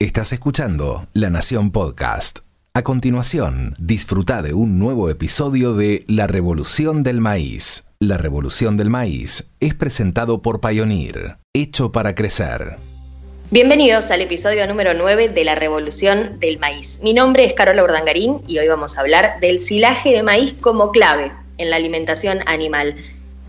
Estás escuchando La Nación Podcast. A continuación, disfruta de un nuevo episodio de La Revolución del Maíz. La Revolución del Maíz es presentado por Pioneer, hecho para crecer. Bienvenidos al episodio número 9 de La Revolución del Maíz. Mi nombre es Carola Urdangarín y hoy vamos a hablar del silaje de maíz como clave en la alimentación animal.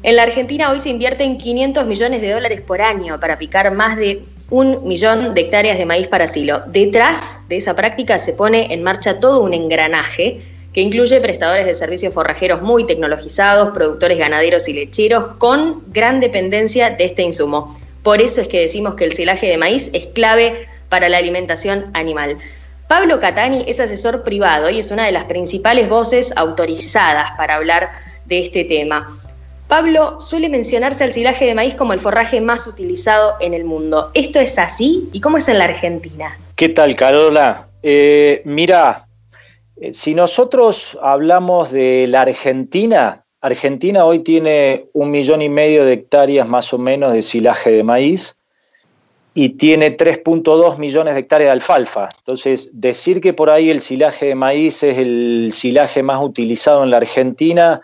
En la Argentina hoy se invierten 500 millones de dólares por año para picar más de un millón de hectáreas de maíz para silo. Detrás de esa práctica se pone en marcha todo un engranaje que incluye prestadores de servicios forrajeros muy tecnologizados, productores ganaderos y lecheros con gran dependencia de este insumo. Por eso es que decimos que el silaje de maíz es clave para la alimentación animal. Pablo Catani es asesor privado y es una de las principales voces autorizadas para hablar de este tema. Pablo, suele mencionarse al silaje de maíz como el forraje más utilizado en el mundo. ¿Esto es así? ¿Y cómo es en la Argentina? ¿Qué tal, Carola? Eh, mira, eh, si nosotros hablamos de la Argentina, Argentina hoy tiene un millón y medio de hectáreas más o menos de silaje de maíz y tiene 3.2 millones de hectáreas de alfalfa. Entonces, decir que por ahí el silaje de maíz es el silaje más utilizado en la Argentina,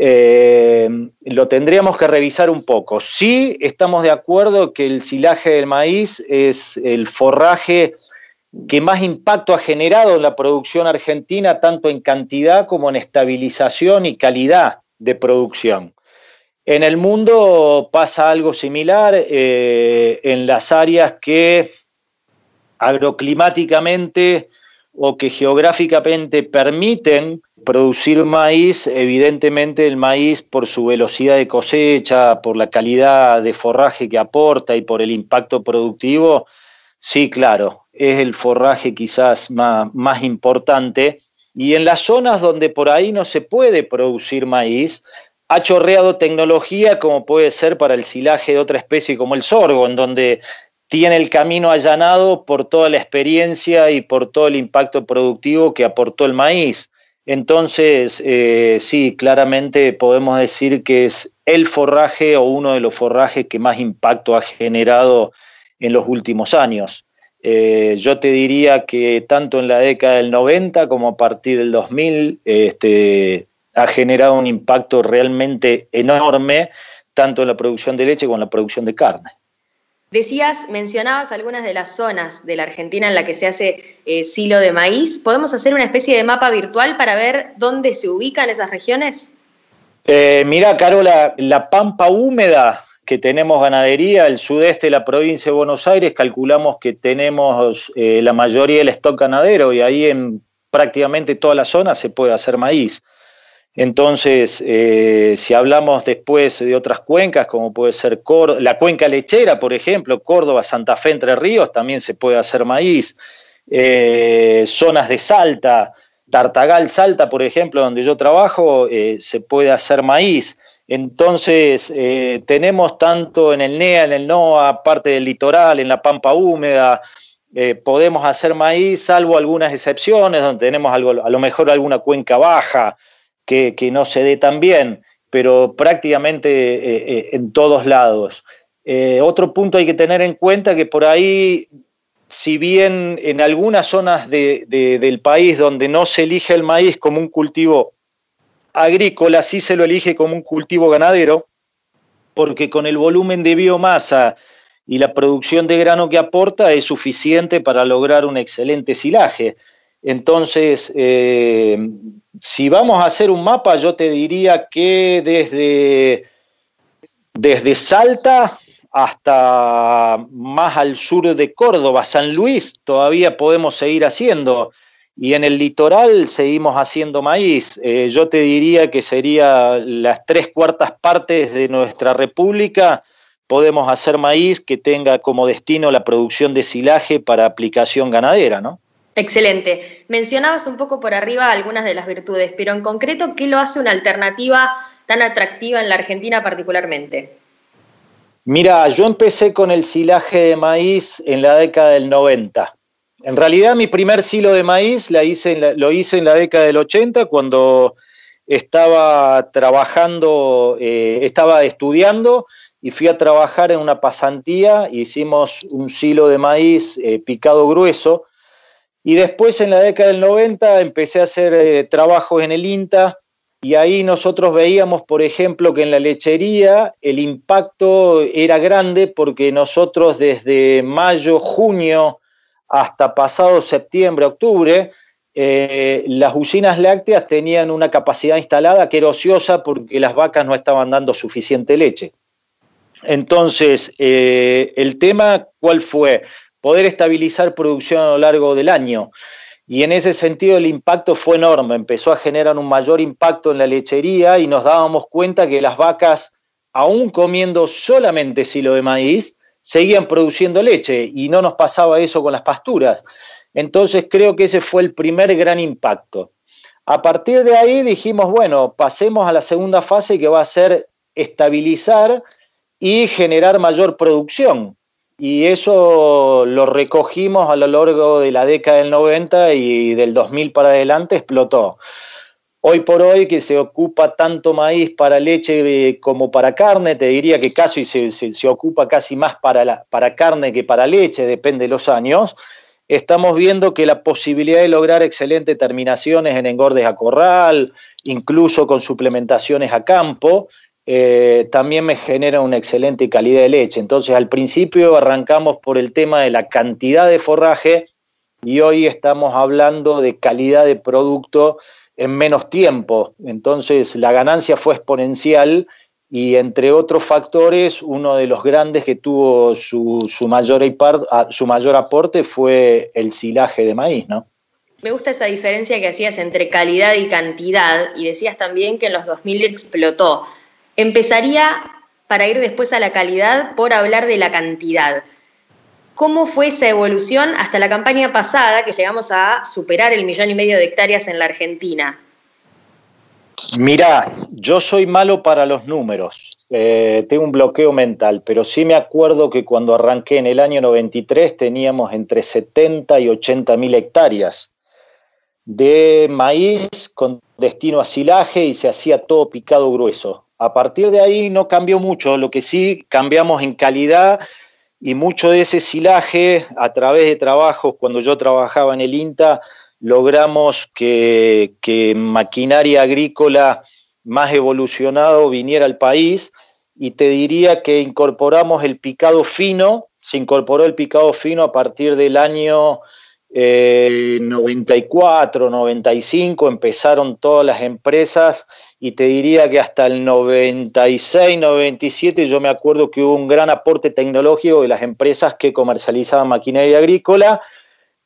eh, lo tendríamos que revisar un poco. Sí estamos de acuerdo que el silaje del maíz es el forraje que más impacto ha generado en la producción argentina, tanto en cantidad como en estabilización y calidad de producción. En el mundo pasa algo similar eh, en las áreas que agroclimáticamente o que geográficamente permiten producir maíz, evidentemente el maíz por su velocidad de cosecha, por la calidad de forraje que aporta y por el impacto productivo, sí, claro, es el forraje quizás más, más importante. Y en las zonas donde por ahí no se puede producir maíz, ha chorreado tecnología como puede ser para el silaje de otra especie como el sorgo, en donde tiene el camino allanado por toda la experiencia y por todo el impacto productivo que aportó el maíz. Entonces, eh, sí, claramente podemos decir que es el forraje o uno de los forrajes que más impacto ha generado en los últimos años. Eh, yo te diría que tanto en la década del 90 como a partir del 2000 este, ha generado un impacto realmente enorme, tanto en la producción de leche como en la producción de carne. Decías, mencionabas algunas de las zonas de la Argentina en la que se hace eh, silo de maíz. ¿Podemos hacer una especie de mapa virtual para ver dónde se ubican esas regiones? Eh, mira, Carola, la pampa húmeda que tenemos ganadería, el sudeste de la provincia de Buenos Aires, calculamos que tenemos eh, la mayoría del stock ganadero y ahí en prácticamente toda la zona se puede hacer maíz. Entonces, eh, si hablamos después de otras cuencas, como puede ser la cuenca lechera, por ejemplo, Córdoba, Santa Fe, Entre Ríos, también se puede hacer maíz. Eh, zonas de Salta, Tartagal, Salta, por ejemplo, donde yo trabajo, eh, se puede hacer maíz. Entonces, tenemos tanto en el NEA, en el NOA, parte del litoral, en la pampa húmeda, podemos hacer maíz, salvo algunas excepciones, donde tenemos a lo mejor alguna cuenca baja, que, no se dé tan bien, pero prácticamente eh, eh, en todos lados. Eh, otro punto hay que tener en cuenta que por ahí, si bien en algunas zonas del país donde no se elige el maíz como un cultivo agrícola, sí se lo elige como un cultivo ganadero, porque con el volumen de biomasa y la producción de grano que aporta es suficiente para lograr un excelente silaje. Entonces, si vamos a hacer un mapa, yo te diría que desde, desde Salta hasta más al sur de Córdoba, San Luis, todavía podemos seguir haciendo. Y en el litoral seguimos haciendo maíz. Eh, yo te diría que sería las tres cuartas partes de nuestra república podemos hacer maíz que tenga como destino la producción de silaje para aplicación ganadera, ¿no? Excelente. Mencionabas un poco por arriba algunas de las virtudes, pero en concreto, ¿qué lo hace una alternativa tan atractiva en la Argentina particularmente? Mira, yo empecé con el silaje de maíz en la década del 90. En realidad mi primer silo de maíz lo hice en la década del 80 cuando estaba trabajando, eh, estaba estudiando y fui a trabajar en una pasantía, hicimos un silo de maíz eh, picado grueso, y después en la década del 90 empecé a hacer eh, trabajos en el INTA, y ahí nosotros veíamos, por ejemplo, que en la lechería el impacto era grande porque nosotros desde mayo, junio hasta pasado septiembre, octubre, eh, las usinas lácteas tenían una capacidad instalada que era ociosa porque las vacas no estaban dando suficiente leche. Entonces, eh, el tema, ¿cuál fue? Poder estabilizar producción a lo largo del año. Y en ese sentido el impacto fue enorme, empezó a generar un mayor impacto en la lechería y nos dábamos cuenta que las vacas, aún comiendo solamente silo de maíz, seguían produciendo leche y no nos pasaba eso con las pasturas. Entonces creo que ese fue el primer gran impacto. A partir de ahí dijimos, bueno, pasemos a la segunda fase que va a ser estabilizar y generar mayor producción y eso lo recogimos a lo largo de la década del 90 y del 2000 para adelante explotó. Hoy por hoy que se ocupa tanto maíz para leche eh, como para carne, te diría que casi se, se, ocupa casi más para, para carne que para leche, depende de los años, estamos viendo que la posibilidad de lograr excelentes terminaciones en engordes a corral, incluso con suplementaciones a campo, eh, también me genera una excelente calidad de leche. Entonces al principio arrancamos por el tema de la cantidad de forraje y hoy estamos hablando de calidad de producto en menos tiempo. Entonces la ganancia fue exponencial y entre otros factores, uno de los grandes que tuvo su, mayor, su mayor aporte fue el silaje de maíz, ¿no? Me gusta esa diferencia que hacías entre calidad y cantidad y decías también que en los 2000 explotó. Empezaría, para ir después a la calidad, por hablar de la cantidad. ¿Cómo fue esa evolución hasta la campaña pasada, que llegamos a superar el millón y medio de hectáreas en la Argentina? Mirá, yo soy malo para los números, eh, tengo un bloqueo mental, pero sí me acuerdo que cuando arranqué en el año 93 teníamos entre 70 y 80 mil hectáreas de maíz con destino a silaje y se hacía todo picado grueso. A partir de ahí no cambió mucho, lo que sí cambiamos en calidad y mucho de ese silaje a través de trabajos, cuando yo trabajaba en el INTA, logramos que, maquinaria agrícola más evolucionado viniera al país y te diría que incorporamos el picado fino, se incorporó el picado fino a partir del año 94, eh, 95, empezaron todas las empresas y te diría que hasta el 96, 97 yo me acuerdo que hubo un gran aporte tecnológico de las empresas que comercializaban maquinaria agrícola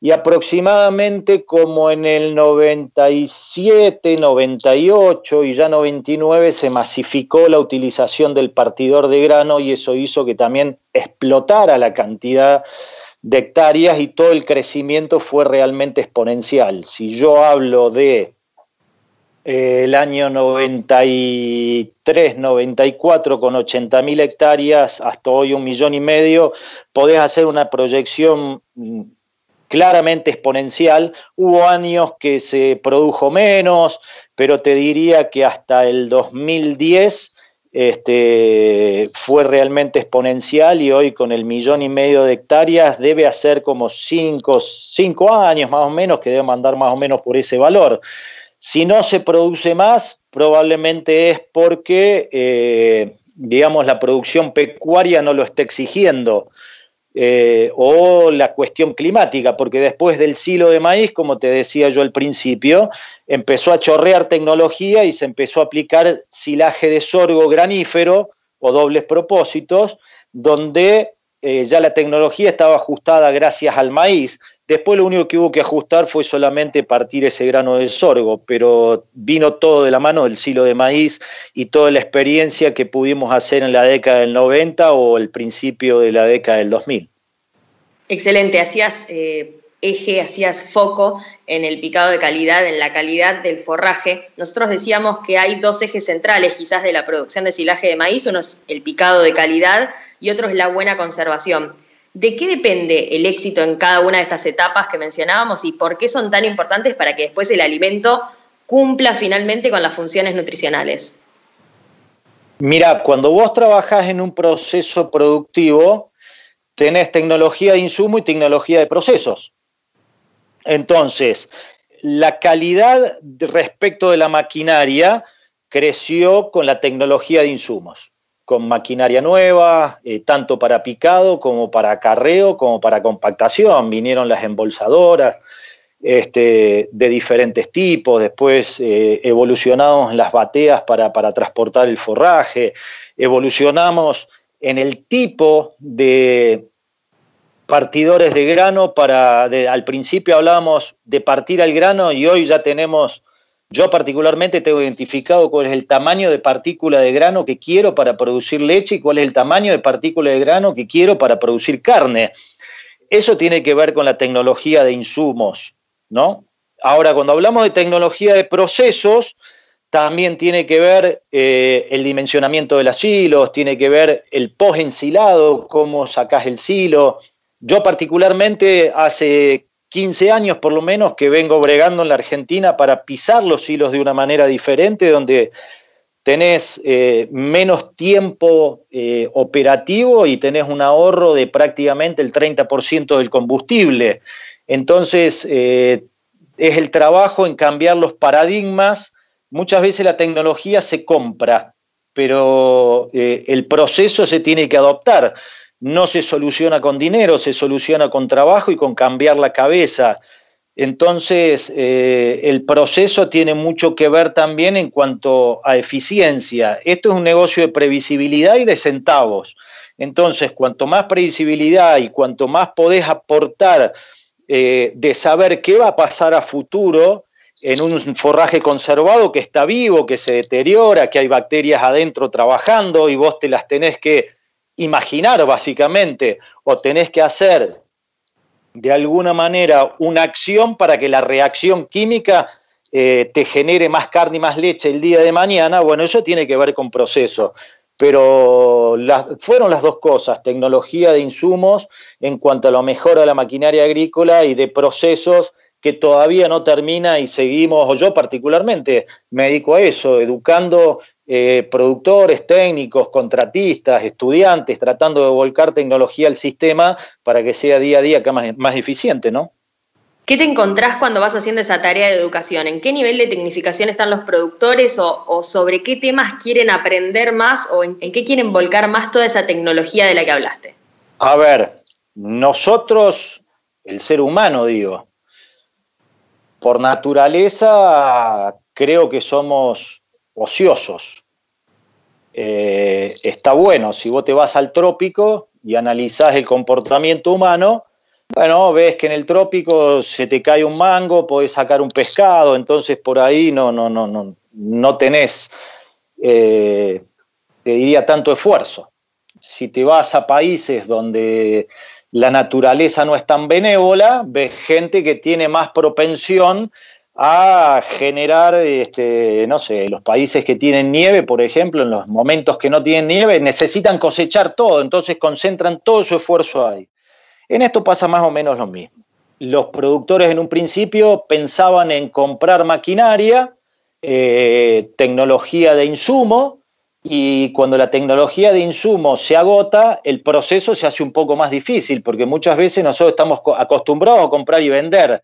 y aproximadamente como en el 97, 98 y ya 99 se masificó la utilización del partidor de grano y eso hizo que también explotara la cantidad hectáreas y todo el crecimiento fue realmente exponencial. Si yo hablo de eh, el año 93, 94 con 80 mil hectáreas, hasta hoy un millón y medio, podés hacer una proyección mm, claramente exponencial. Hubo años que se produjo menos, pero te diría que hasta el 2010 este, fue realmente exponencial y hoy con el millón y medio de hectáreas debe hacer como cinco, cinco años más o menos que debe mandar más o menos por ese valor. Si no se produce más, probablemente es porque, eh, digamos, la producción pecuaria no lo está exigiendo. Eh, o la cuestión climática, porque después del silo de maíz, como te decía yo al principio, empezó a chorrear tecnología y se empezó a aplicar silaje de sorgo granífero o dobles propósitos, donde eh, ya la tecnología estaba ajustada gracias al maíz. Después lo único que hubo que ajustar fue solamente partir ese grano de sorgo, pero vino todo de la mano del silo de maíz y toda la experiencia que pudimos hacer en la década del 90 o el principio de la década del 2000. Excelente, hacías eh, eje, hacías foco en el picado de calidad, en la calidad del forraje. Nosotros decíamos que hay dos ejes centrales quizás de la producción de silaje de maíz, uno es el picado de calidad y otro es la buena conservación. ¿De qué depende el éxito en cada una de estas etapas que mencionábamos y por qué son tan importantes para que después el alimento cumpla finalmente con las funciones nutricionales? Mira, cuando vos trabajás en un proceso productivo, tenés tecnología de insumo y tecnología de procesos. Entonces, la calidad respecto de la maquinaria creció con la tecnología de insumos, con maquinaria nueva, eh, tanto para picado como para acarreo, como para compactación. Vinieron las embolsadoras este, de diferentes tipos, después eh, evolucionamos las bateas para, transportar el forraje, evolucionamos en el tipo de partidores de grano para, al principio hablábamos de partir al grano y hoy ya tenemos, yo particularmente tengo identificado cuál es el tamaño de partícula de grano que quiero para producir leche y cuál es el tamaño de partícula de grano que quiero para producir carne. Eso tiene que ver con la tecnología de insumos, ¿no? Ahora, cuando hablamos de tecnología de procesos, también tiene que ver eh, el dimensionamiento de las hilos, tiene que ver el post-ensilado, cómo sacás el silo, yo particularmente hace 15 años por lo menos que vengo bregando en la Argentina para pisar los hilos de una manera diferente, donde tenés eh, menos tiempo eh, operativo y tenés un ahorro de prácticamente el 30% del combustible. Entonces, eh, es el trabajo en cambiar los paradigmas. Muchas veces la tecnología se compra, pero el proceso se tiene que adoptar no se soluciona con dinero, se soluciona con trabajo y con cambiar la cabeza. Entonces, eh, el proceso tiene mucho que ver también en cuanto a eficiencia. Esto es un negocio de previsibilidad y de centavos. Entonces, cuanto más previsibilidad y cuanto más podés aportar eh, de saber qué va a pasar a futuro en un forraje conservado que está vivo, que se deteriora, que hay bacterias adentro trabajando y vos te las tenés que imaginar básicamente o tenés que hacer de alguna manera una acción para que la reacción química eh, te genere más carne y más leche el día de mañana, bueno, eso tiene que ver con proceso. Pero fueron las dos cosas, tecnología de insumos en cuanto a lo mejor a la maquinaria agrícola y de procesos que todavía no termina y seguimos, o yo particularmente me dedico a eso, educando eh, productores, técnicos, contratistas, estudiantes, tratando de volcar tecnología al sistema para que sea día a día más, más eficiente, ¿no? ¿Qué te encontrás cuando vas haciendo esa tarea de educación? ¿En qué nivel de tecnificación están los productores o, sobre qué temas quieren aprender más o en, qué quieren volcar más toda esa tecnología de la que hablaste? A ver, nosotros, el ser humano, digo, por naturaleza creo que somos ociosos. Eh, está bueno, si vos te vas al trópico y analizás el comportamiento humano, bueno, ves que en el trópico se te cae un mango, podés sacar un pescado, entonces por ahí no, no, no, no, no tenés, eh, te diría, tanto esfuerzo. Si te vas a países donde la naturaleza no es tan benévola, ves gente que tiene más propensión a generar, este, no sé, los países que tienen nieve, por ejemplo, en los momentos que no tienen nieve, necesitan cosechar todo, entonces concentran todo su esfuerzo ahí. En esto pasa más o menos lo mismo. Los productores en un principio pensaban en comprar maquinaria, eh, tecnología de insumo, y cuando la tecnología de insumo se agota, el proceso se hace un poco más difícil, porque muchas veces nosotros estamos acostumbrados a comprar y vender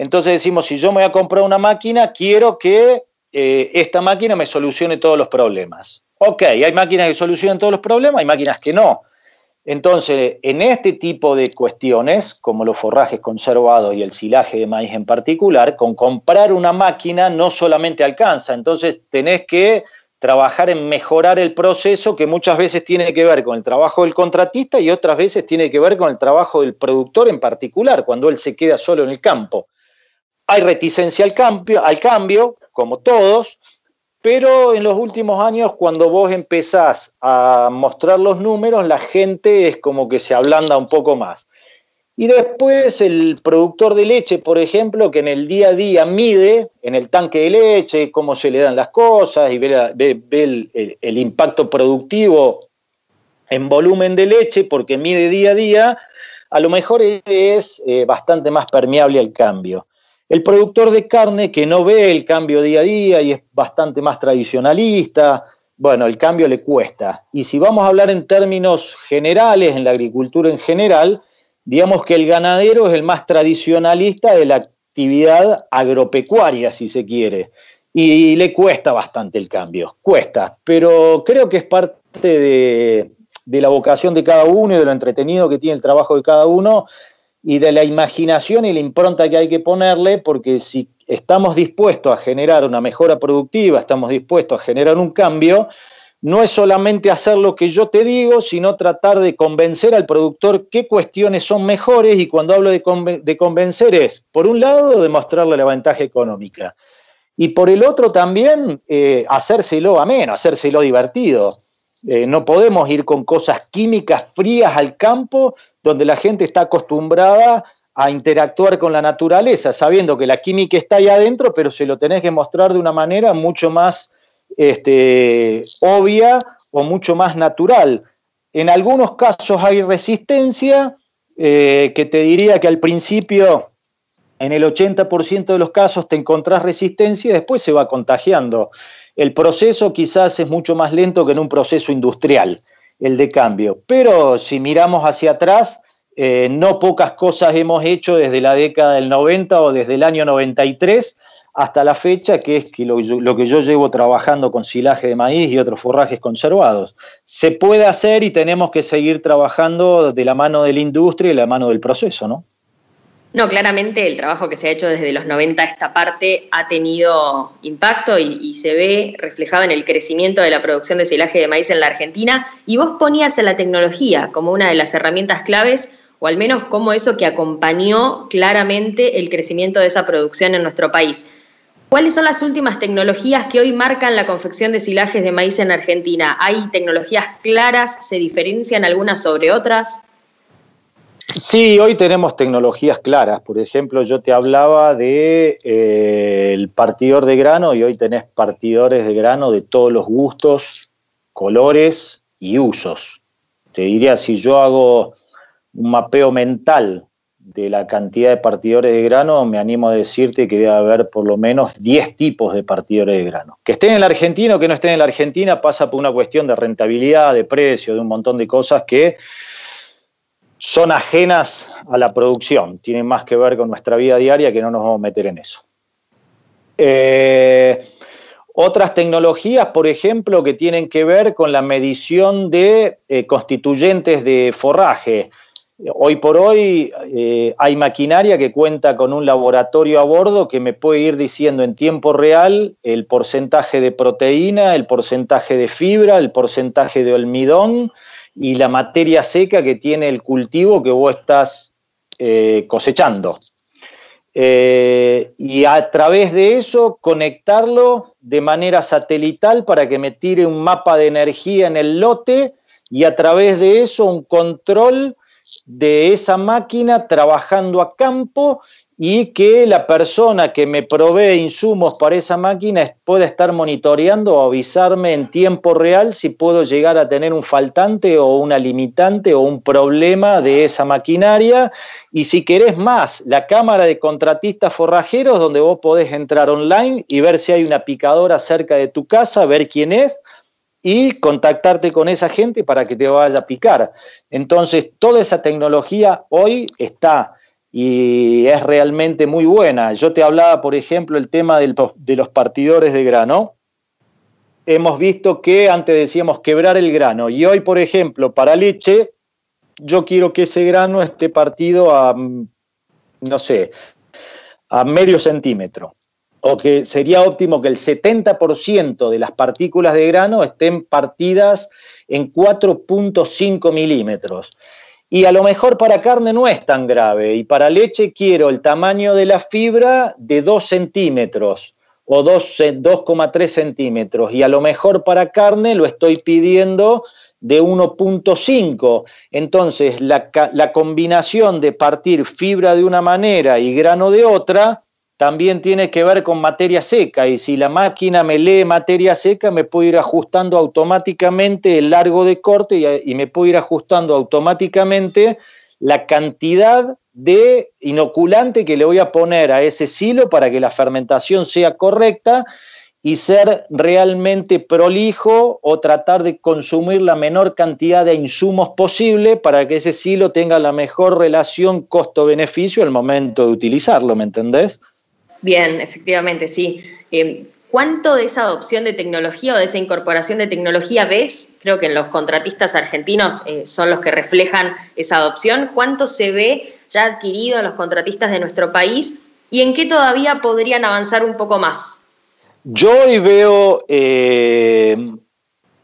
entonces decimos, si yo me voy a comprar una máquina, quiero que eh, esta máquina me solucione todos los problemas. Ok, hay máquinas que solucionan todos los problemas, hay máquinas que no. Entonces, en este tipo de cuestiones, como los forrajes conservados y el silaje de maíz en particular, con comprar una máquina no solamente alcanza, entonces tenés que trabajar en mejorar el proceso que muchas veces tiene que ver con el trabajo del contratista y otras veces tiene que ver con el trabajo del productor en particular, cuando él se queda solo en el campo. Hay reticencia al cambio, al cambio, como todos, pero en los últimos años, cuando vos empezás a mostrar los números, la gente es como que se ablanda un poco más. Y después el productor de leche, por ejemplo, que en el día a día mide en el tanque de leche cómo se le dan las cosas y ve, el, impacto productivo en volumen de leche, porque mide día a día, a lo mejor es eh, bastante más permeable al cambio. El productor de carne que no ve el cambio día a día y es bastante más tradicionalista, bueno, el cambio le cuesta. Y si vamos a hablar en términos generales, en la agricultura en general, digamos que el ganadero es el más tradicionalista de la actividad agropecuaria, si se quiere. Y le cuesta bastante el cambio, cuesta, pero creo que es parte de, la vocación de cada uno y de lo entretenido que tiene el trabajo de cada uno y de la imaginación y la impronta que hay que ponerle, porque si estamos dispuestos a generar una mejora productiva, estamos dispuestos a generar un cambio, no es solamente hacer lo que yo te digo, sino tratar de convencer al productor qué cuestiones son mejores y cuando hablo de, convencer es, por un lado, demostrarle la ventaja económica y por el otro también eh, hacérselo ameno, hacérselo divertido. Eh, no podemos ir con cosas químicas frías al campo donde la gente está acostumbrada a interactuar con la naturaleza, sabiendo que la química está ahí adentro, pero se lo tenés que mostrar de una manera mucho más este, obvia o mucho más natural. En algunos casos hay resistencia, eh, que te diría que al principio, en el 80% de los casos, te encontrás resistencia y después se va contagiando. El proceso quizás es mucho más lento que en un proceso industrial, el de cambio. Pero si miramos hacia atrás, eh, no pocas cosas hemos hecho desde la década del 90 o desde el año 93 hasta la fecha, que es que lo, lo, que yo llevo trabajando con silaje de maíz y otros forrajes conservados. Se puede hacer y tenemos que seguir trabajando de la mano de la industria y de la mano del proceso, ¿no? No, claramente el trabajo que se ha hecho desde los 90 a esta parte ha tenido impacto y, se ve reflejado en el crecimiento de la producción de silaje de maíz en la Argentina. Y vos ponías a la tecnología como una de las herramientas claves, o al menos como eso que acompañó claramente el crecimiento de esa producción en nuestro país. ¿Cuáles son las últimas tecnologías que hoy marcan la confección de silajes de maíz en Argentina? ¿Hay tecnologías claras? ¿Se diferencian algunas sobre otras? Sí, hoy tenemos tecnologías claras. Por ejemplo, yo te hablaba de eh, el partidor de grano y hoy tenés partidores de grano de todos los gustos, colores y usos. Te diría, si yo hago un mapeo mental de la cantidad de partidores de grano, me animo a decirte que debe haber por lo menos 10 tipos de partidores de grano. Que estén en la Argentina o que no estén en la Argentina pasa por una cuestión de rentabilidad, de precio, de un montón de cosas que son ajenas a la producción, tienen más que ver con nuestra vida diaria que no nos vamos a meter en eso. Eh, otras tecnologías, por ejemplo, que tienen que ver con la medición de eh, constituyentes de forraje. Hoy por hoy eh, hay maquinaria que cuenta con un laboratorio a bordo que me puede ir diciendo en tiempo real el porcentaje de proteína, el porcentaje de fibra, el porcentaje de almidón, y la materia seca que tiene el cultivo que vos estás eh, cosechando. Eh, y a través de eso conectarlo de manera satelital para que me tire un mapa de energía en el lote y a través de eso un control de esa máquina trabajando a campo y que la persona que me provee insumos para esa máquina pueda estar monitoreando o avisarme en tiempo real si puedo llegar a tener un faltante o una limitante o un problema de esa maquinaria. Y si querés más, la cámara de contratistas forrajeros donde vos podés entrar online y ver si hay una picadora cerca de tu casa, ver quién es y contactarte con esa gente para que te vaya a picar. Entonces, toda esa tecnología hoy está y es realmente muy buena. Yo te hablaba, por ejemplo, el tema de los partidores de grano. Hemos visto que antes decíamos quebrar el grano y hoy, por ejemplo, para leche, yo quiero que ese grano esté partido a, no sé, a medio centímetro. O que sería óptimo que el 70% de las partículas de grano estén partidas en 4.5 milímetros. Y a lo mejor para carne no es tan grave. Y para leche quiero el tamaño de la fibra de 2 centímetros o 2,3 centímetros. Y a lo mejor para carne lo estoy pidiendo de 1.5. Entonces, la, la, combinación de partir fibra de una manera y grano de otra también tiene que ver con materia seca y si la máquina me lee materia seca me puedo ir ajustando automáticamente el largo de corte y, me puedo ir ajustando automáticamente la cantidad de inoculante que le voy a poner a ese silo para que la fermentación sea correcta y ser realmente prolijo o tratar de consumir la menor cantidad de insumos posible para que ese silo tenga la mejor relación costo-beneficio al momento de utilizarlo, ¿me entendés? Bien, efectivamente, sí. Eh, ¿Cuánto de esa adopción de tecnología o de esa incorporación de tecnología ves? Creo que en los contratistas argentinos eh, son los que reflejan esa adopción. ¿Cuánto se ve ya adquirido en los contratistas de nuestro país? ¿Y en qué todavía podrían avanzar un poco más? Yo hoy veo eh,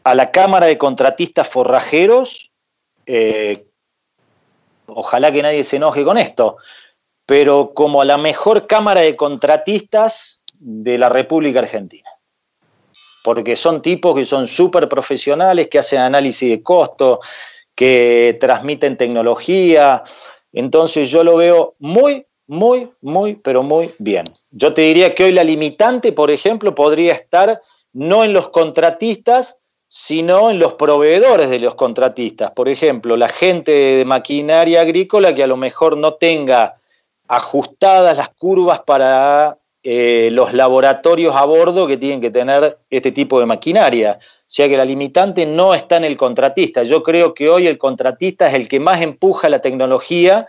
a la Cámara de Contratistas Forrajeros, eh, ojalá que nadie se enoje con esto, pero como a la mejor Cámara de Contratistas de la República Argentina. Porque son tipos que son súper profesionales, que hacen análisis de costo, que transmiten tecnología. Entonces yo lo veo muy, muy, muy, pero muy bien. Yo te diría que hoy la limitante, por ejemplo, podría estar no en los contratistas, sino en los proveedores de los contratistas. Por ejemplo, la gente de maquinaria agrícola que a lo mejor no tenga ajustadas las curvas para eh, los laboratorios a bordo que tienen que tener este tipo de maquinaria. O sea que la limitante no está en el contratista. Yo creo que hoy el contratista es el que más empuja la tecnología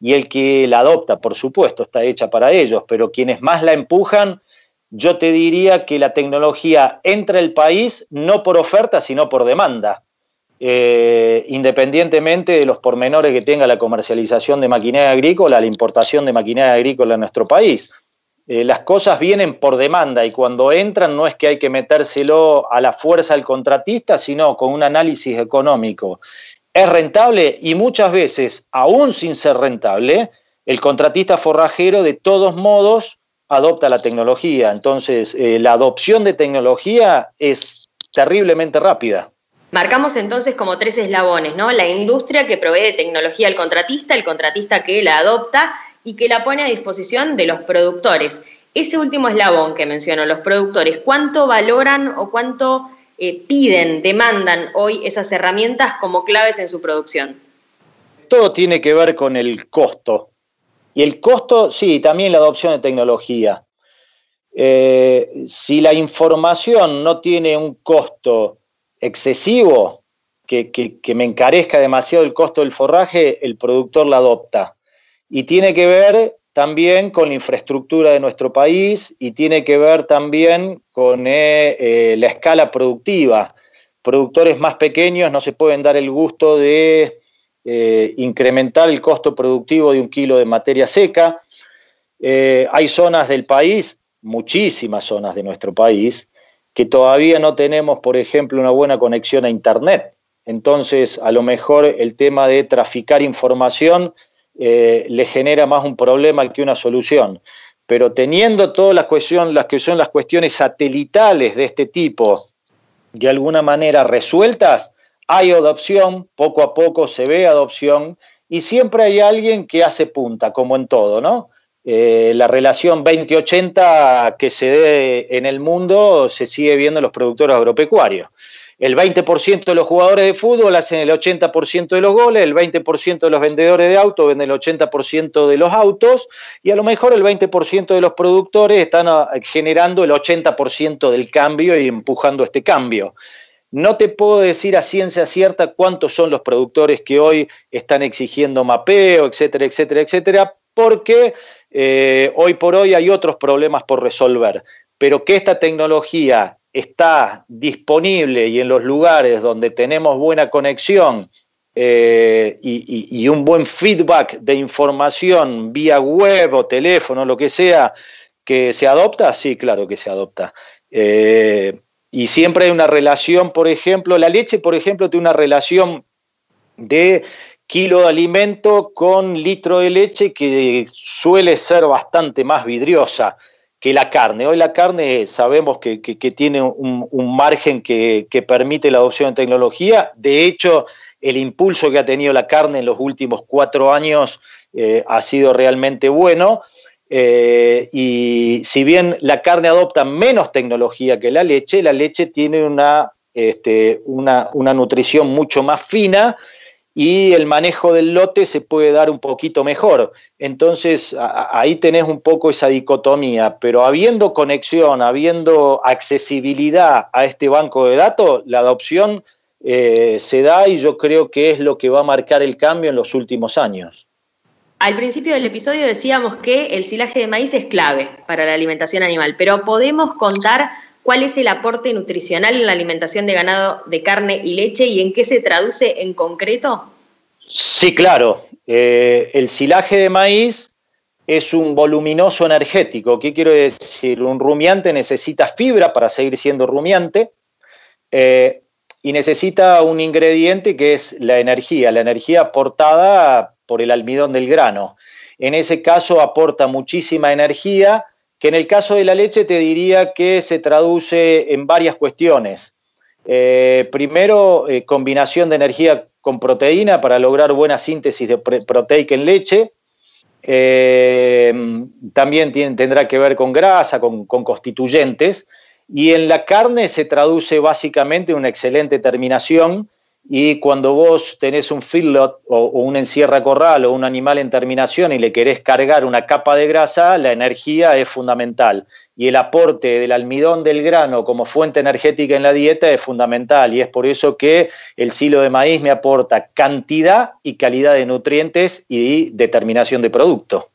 y el que la adopta, por supuesto, está hecha para ellos, pero quienes más la empujan, yo te diría que la tecnología entra al país no por oferta, sino por demanda. Eh, independientemente de los pormenores que tenga la comercialización de maquinaria agrícola, la importación de maquinaria agrícola en nuestro país. Eh, las cosas vienen por demanda y cuando entran no es que hay que metérselo a la fuerza al contratista, sino con un análisis económico es rentable y muchas veces, aún sin ser rentable, el contratista forrajero de todos modos adopta la tecnología. Entonces, eh, la adopción de tecnología es terriblemente rápida. Marcamos entonces como tres eslabones, ¿no? La industria que provee tecnología al contratista, el contratista que la adopta y que la pone a disposición de los productores. Ese último eslabón que menciono, los productores, ¿cuánto valoran o cuánto eh, piden, demandan hoy esas herramientas como claves en su producción? Todo tiene que ver con el costo. Y el costo, sí, también la adopción de tecnología. Eh, si la información no tiene un costo excesivo, que, que, me encarezca demasiado el costo del forraje, el productor la adopta. Y tiene que ver también con la infraestructura de nuestro país y tiene que ver también con eh, eh, la escala productiva. Productores más pequeños no se pueden dar el gusto de eh, incrementar el costo productivo de un kilo de materia seca. hay zonas del país, muchísimas zonas de nuestro país, que todavía no tenemos, por ejemplo, una buena conexión a Internet. Entonces, a lo mejor el tema de traficar información eh, le genera más un problema que una solución. Pero teniendo todas las, cuestiones, las que son las cuestiones satelitales de este tipo de alguna manera resueltas, hay adopción, poco a poco se ve adopción y siempre hay alguien que hace punta, como en todo, ¿no? Eh, la relación 20-80 que se dé en el mundo se sigue viendo en los productores agropecuarios el 20% de los jugadores de fútbol hacen el 80% de los goles, el 20% de los vendedores de autos venden el 80% de los autos y a lo mejor el 20% de los productores están ah, generando el 80% del cambio y empujando este cambio. No te puedo decir a ciencia cierta cuántos son los productores que hoy están exigiendo mapeo, etcétera, etcétera, etcétera, porque eh, hoy por hoy hay otros problemas por resolver. Pero que esta tecnología está disponible y en los lugares donde tenemos buena conexión eh, y, un buen feedback de información vía web o teléfono, lo que sea, que se adopta, sí, claro que se adopta. Eh, y siempre hay una relación, por ejemplo, la leche, por ejemplo, tiene una relación de kilo de alimento con litro de leche que suele ser bastante más vidriosa que la carne. Hoy la carne sabemos que, tiene un, margen que, permite la adopción de tecnología. De hecho, el impulso que ha tenido la carne en los últimos cuatro años eh, ha sido realmente bueno. Eh, y si bien la carne adopta menos tecnología que la leche, la leche tiene una, este, una, una nutrición mucho más fina y el manejo del lote se puede dar un poquito mejor. Entonces ahí tenés un poco esa dicotomía, pero habiendo conexión, habiendo accesibilidad a este banco de datos, la adopción eh, se da y yo creo que es lo que va a marcar el cambio en los últimos años. Al principio del episodio decíamos que el silaje de maíz es clave para la alimentación animal, pero podemos contar cuál es el aporte nutricional en la alimentación de ganado de carne y leche y en qué se traduce en concreto? Sí, claro. Eh, el silaje de maíz es un voluminoso energético. ¿Qué quiero decir? Un rumiante necesita fibra para seguir siendo rumiante eh, y necesita un ingrediente que es la energía, la energía aportada por el almidón del grano. En ese caso aporta muchísima energía que en el caso de la leche te diría que se traduce en varias cuestiones. Eh, primero, eh, combinación de energía con proteína para lograr buena síntesis de proteica en leche. Eh, también tendrá que ver con grasa, con, con, constituyentes. Y en la carne se traduce básicamente una excelente terminación y cuando vos tenés un feedlot o, un encierra corral o un animal en terminación y le querés cargar una capa de grasa, la energía es fundamental. Y el aporte del almidón del grano como fuente energética en la dieta es fundamental. Y es por eso que el silo de maíz me aporta cantidad y calidad de nutrientes y determinación de producto.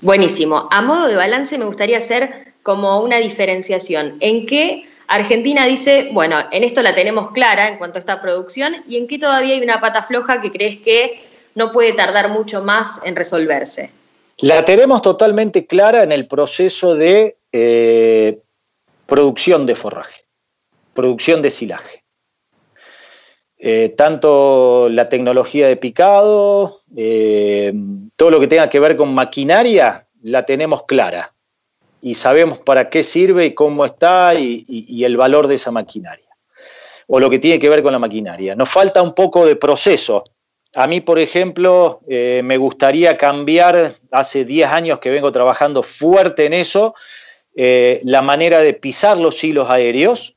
Buenísimo. A modo de balance me gustaría hacer como una diferenciación. ¿En qué Argentina dice, bueno, en esto la tenemos clara en cuanto a esta producción y en qué todavía hay una pata floja que crees que no puede tardar mucho más en resolverse. La tenemos totalmente clara en el proceso de eh, producción de forraje, producción de silaje. Eh, tanto la tecnología de picado, eh, todo lo que tenga que ver con maquinaria, la tenemos clara y sabemos para qué sirve y cómo está y, el valor de esa maquinaria, o lo que tiene que ver con la maquinaria. Nos falta un poco de proceso. A mí, por ejemplo, eh, me gustaría cambiar, hace 10 años que vengo trabajando fuerte en eso, eh, la manera de pisar los hilos aéreos,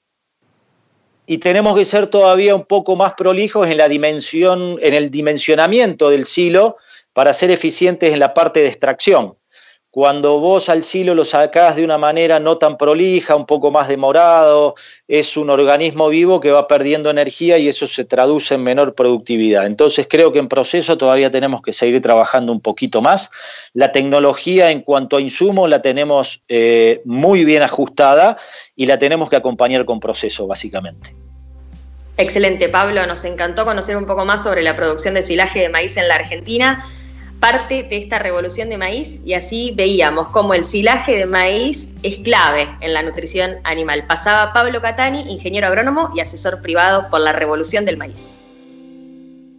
y tenemos que ser todavía un poco más prolijos en la dimensión, en el dimensionamiento del silo para ser eficientes en la parte de extracción. Cuando vos al silo lo sacás de una manera no tan prolija, un poco más demorado, es un organismo vivo que va perdiendo energía y eso se traduce en menor productividad. Entonces creo que en proceso todavía tenemos que seguir trabajando un poquito más. La tecnología en cuanto a insumo la tenemos eh, muy bien ajustada y la tenemos que acompañar con proceso, básicamente. Excelente, Pablo. Nos encantó conocer un poco más sobre la producción de silaje de maíz en la Argentina parte de esta revolución de maíz y así veíamos cómo el silaje de maíz es clave en la nutrición animal. Pasaba Pablo Catani, ingeniero agrónomo y asesor privado por la revolución del maíz.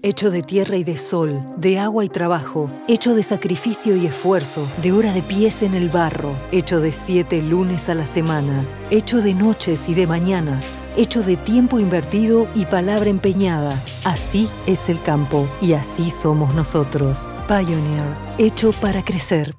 Hecho de tierra y de sol, de agua y trabajo, hecho de sacrificio y esfuerzo, de horas de pies en el barro, hecho de siete lunes a la semana, hecho de noches y de mañanas, hecho de tiempo invertido y palabra empeñada. Así es el campo y así somos nosotros. Pioneer, hecho para crecer.